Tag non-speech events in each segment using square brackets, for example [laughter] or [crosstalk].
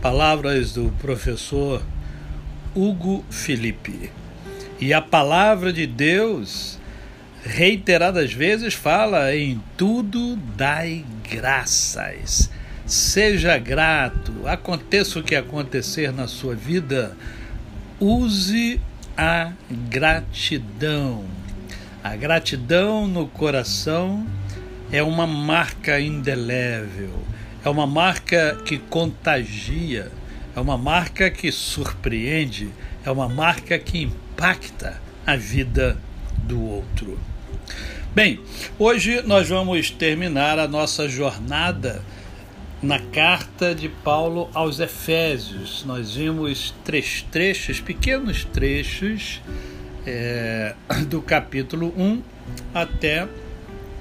Palavras do professor Hugo Felipe. E a palavra de Deus, reiteradas vezes, fala: em tudo dai graças. Seja grato, aconteça o que acontecer na sua vida, use a gratidão. A gratidão no coração é uma marca indelével é uma marca que contagia, é uma marca que surpreende, é uma marca que impacta a vida do outro. Bem, hoje nós vamos terminar a nossa jornada na carta de Paulo aos Efésios. Nós vimos três trechos, pequenos trechos, é, do capítulo 1 até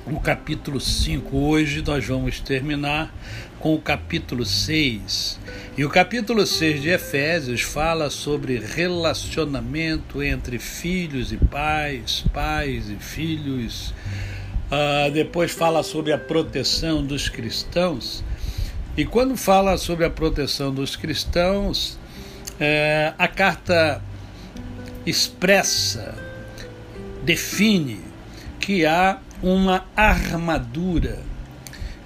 o capítulo 5. Hoje nós vamos terminar com o capítulo 6. E o capítulo 6 de Efésios fala sobre relacionamento entre filhos e pais, pais e filhos. Uh, depois fala sobre a proteção dos cristãos. E quando fala sobre a proteção dos cristãos, é, a carta expressa, define que há uma armadura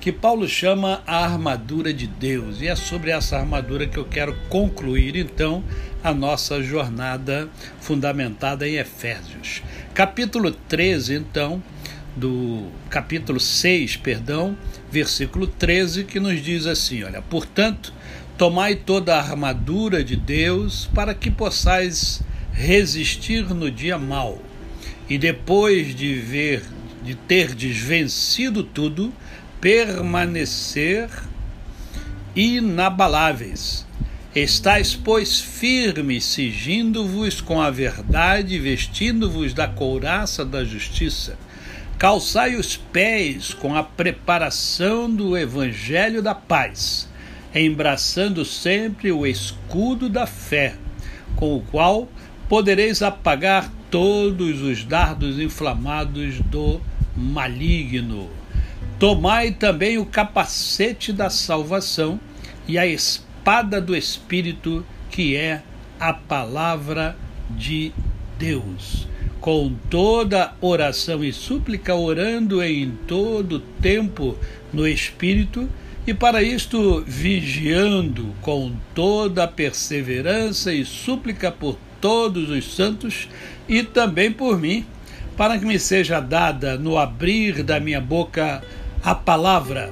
que Paulo chama a armadura de Deus. E é sobre essa armadura que eu quero concluir então a nossa jornada fundamentada em Efésios. Capítulo 13, então, do capítulo 6, perdão, versículo 13, que nos diz assim: Olha, portanto, tomai toda a armadura de Deus para que possais resistir no dia mau. E depois de ver, de ter desvencido tudo, permanecer inabaláveis. Estais, pois, firmes, sigindo-vos com a verdade, vestindo-vos da couraça da justiça. Calçai os pés com a preparação do evangelho da paz, embraçando sempre o escudo da fé, com o qual podereis apagar todos os dardos inflamados do maligno. Tomai também o capacete da salvação e a espada do Espírito, que é a palavra de Deus. Com toda oração e súplica, orando em todo tempo no Espírito, e para isto vigiando com toda perseverança e súplica por todos os santos e também por mim, para que me seja dada no abrir da minha boca a palavra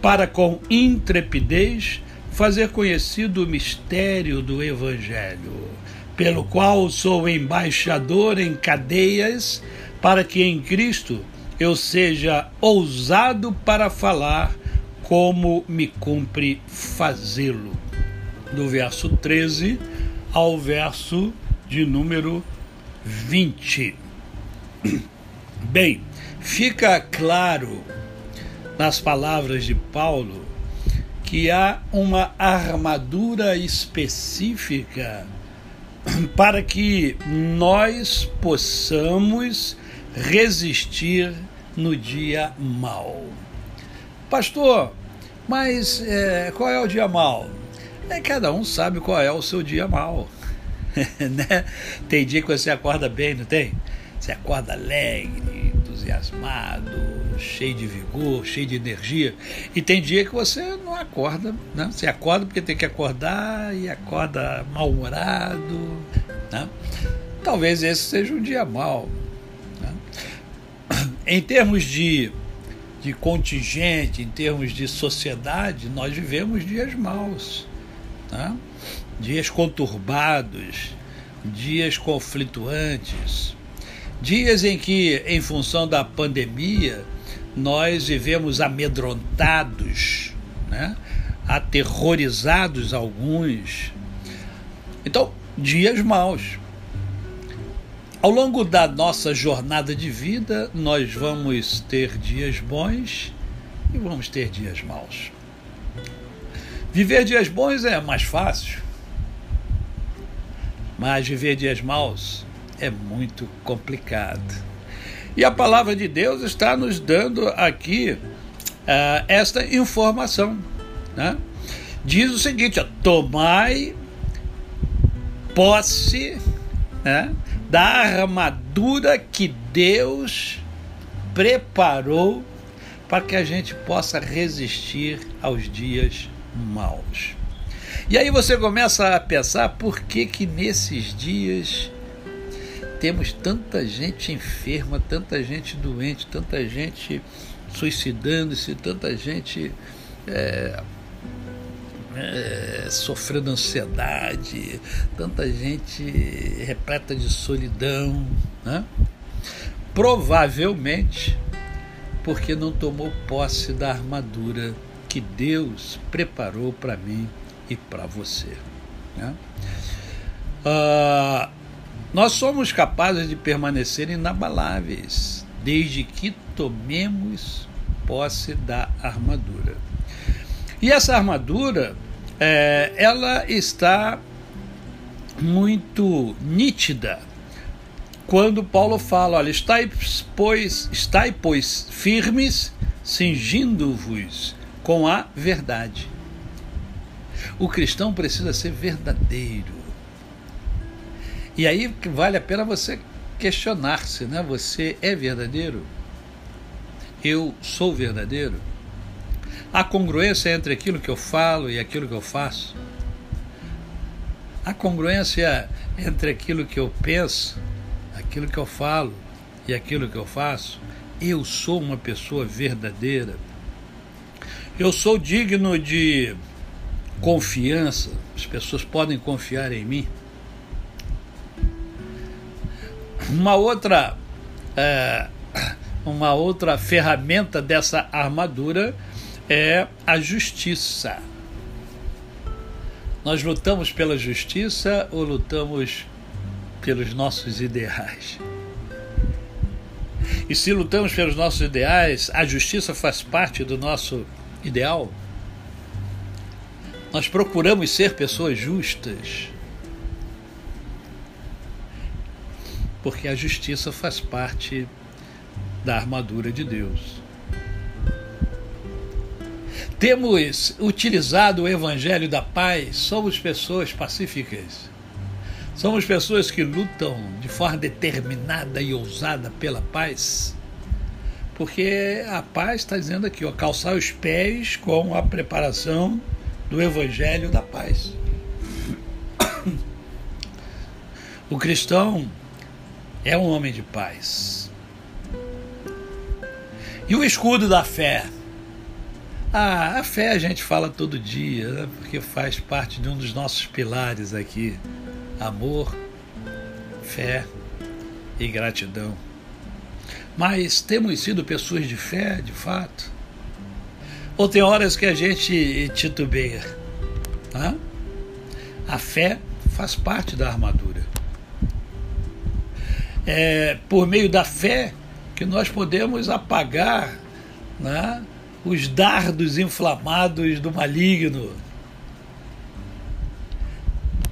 para com intrepidez fazer conhecido o mistério do Evangelho, pelo qual sou embaixador em cadeias, para que em Cristo eu seja ousado para falar como me cumpre fazê-lo. Do verso 13 ao verso de número 20. Bem, fica claro nas palavras de Paulo que há uma armadura específica para que nós possamos resistir no dia mau. Pastor, mas é, qual é o dia mau? É, cada um sabe qual é o seu dia mau. [laughs] né? Tem dia que você acorda bem, não tem? Você acorda alegre, entusiasmado, cheio de vigor, cheio de energia. E tem dia que você não acorda, né? Você acorda porque tem que acordar e acorda mal-humorado, né? Talvez esse seja um dia mau. Né? Em termos de, de contingente, em termos de sociedade, nós vivemos dias maus, né? dias conturbados, dias conflituantes Dias em que, em função da pandemia, nós vivemos amedrontados, né? aterrorizados alguns. Então, dias maus. Ao longo da nossa jornada de vida, nós vamos ter dias bons e vamos ter dias maus. Viver dias bons é mais fácil, mas viver dias maus é muito complicado. E a palavra de Deus está nos dando aqui uh, esta informação. Né? Diz o seguinte: ó, tomai posse né, da armadura que Deus preparou para que a gente possa resistir aos dias maus. E aí você começa a pensar por que que nesses dias temos tanta gente enferma, tanta gente doente, tanta gente suicidando-se, tanta gente é, é, sofrendo ansiedade, tanta gente repleta de solidão, né? provavelmente porque não tomou posse da armadura que Deus preparou para mim e para você. Né? Uh, nós somos capazes de permanecer inabaláveis desde que tomemos posse da armadura. E essa armadura, é, ela está muito nítida quando Paulo fala: olha, estai, pois, estai, pois firmes, cingindo-vos com a verdade. O cristão precisa ser verdadeiro. E aí vale a pena você questionar-se, né? Você é verdadeiro? Eu sou verdadeiro? Há congruência entre aquilo que eu falo e aquilo que eu faço? Há congruência entre aquilo que eu penso, aquilo que eu falo e aquilo que eu faço? Eu sou uma pessoa verdadeira? Eu sou digno de confiança? As pessoas podem confiar em mim? Uma outra, é, uma outra ferramenta dessa armadura é a justiça. Nós lutamos pela justiça ou lutamos pelos nossos ideais? E se lutamos pelos nossos ideais, a justiça faz parte do nosso ideal? Nós procuramos ser pessoas justas. Porque a justiça faz parte da armadura de Deus. Temos utilizado o evangelho da paz, somos pessoas pacíficas. Somos pessoas que lutam de forma determinada e ousada pela paz. Porque a paz está dizendo aqui, ó, calçar os pés com a preparação do evangelho da paz. [coughs] O cristão é um homem de paz. E o escudo da fé? Ah, a fé a gente fala todo dia, né? porque faz parte de um dos nossos pilares aqui: amor, fé e gratidão. Mas temos sido pessoas de fé, de fato? Ou tem horas que a gente titubeia? Né? A fé faz parte da armadura. É por meio da fé que nós podemos apagar né, os dardos inflamados do maligno.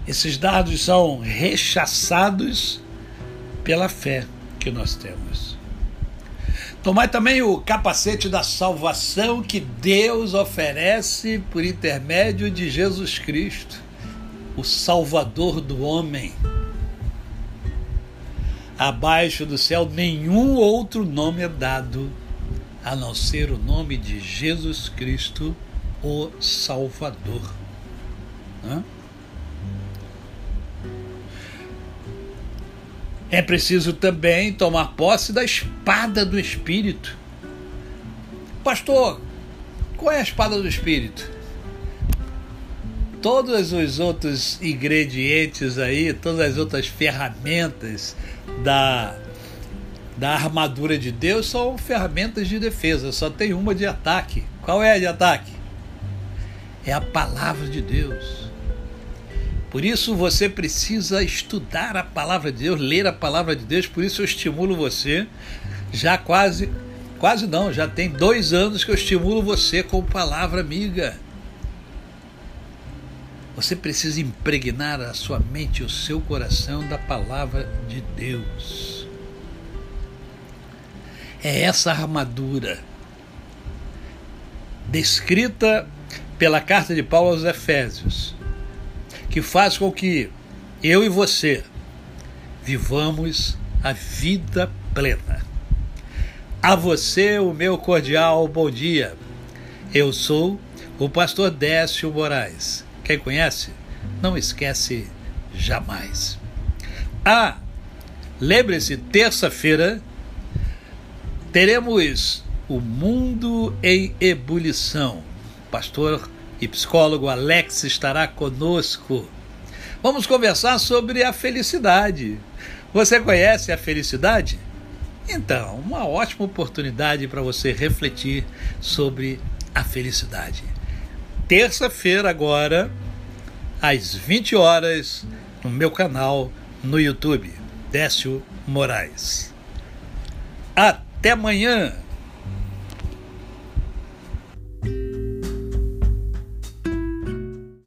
Esses dardos são rechaçados pela fé que nós temos. Tomai também o capacete da salvação que Deus oferece por intermédio de Jesus Cristo, o Salvador do homem. Abaixo do céu nenhum outro nome é dado a não ser o nome de Jesus Cristo, o Salvador. É preciso também tomar posse da espada do Espírito. Pastor, qual é a espada do Espírito? Todos os outros ingredientes aí, todas as outras ferramentas da da armadura de Deus são ferramentas de defesa, só tem uma de ataque. Qual é a de ataque? é a palavra de Deus. Por isso você precisa estudar a palavra de Deus, ler a palavra de Deus. Por isso eu estimulo você, já quase, quase não, já tem dois anos que eu estimulo você com palavra amiga. Você precisa impregnar a sua mente e o seu coração da palavra de Deus. É essa armadura descrita pela carta de Paulo aos Efésios, que faz com que eu e você vivamos a vida plena. A você, o meu cordial bom dia. Eu sou o pastor Décio Moraes quem conhece, não esquece jamais. Ah, lembre-se, terça-feira teremos o Mundo em Ebulição. Pastor e psicólogo Alex estará conosco. Vamos conversar sobre a felicidade. Você conhece a felicidade? Então, uma ótima oportunidade para você refletir sobre a felicidade terça-feira agora, às 20 horas, no meu canal no YouTube, Décio Moraes. Até amanhã!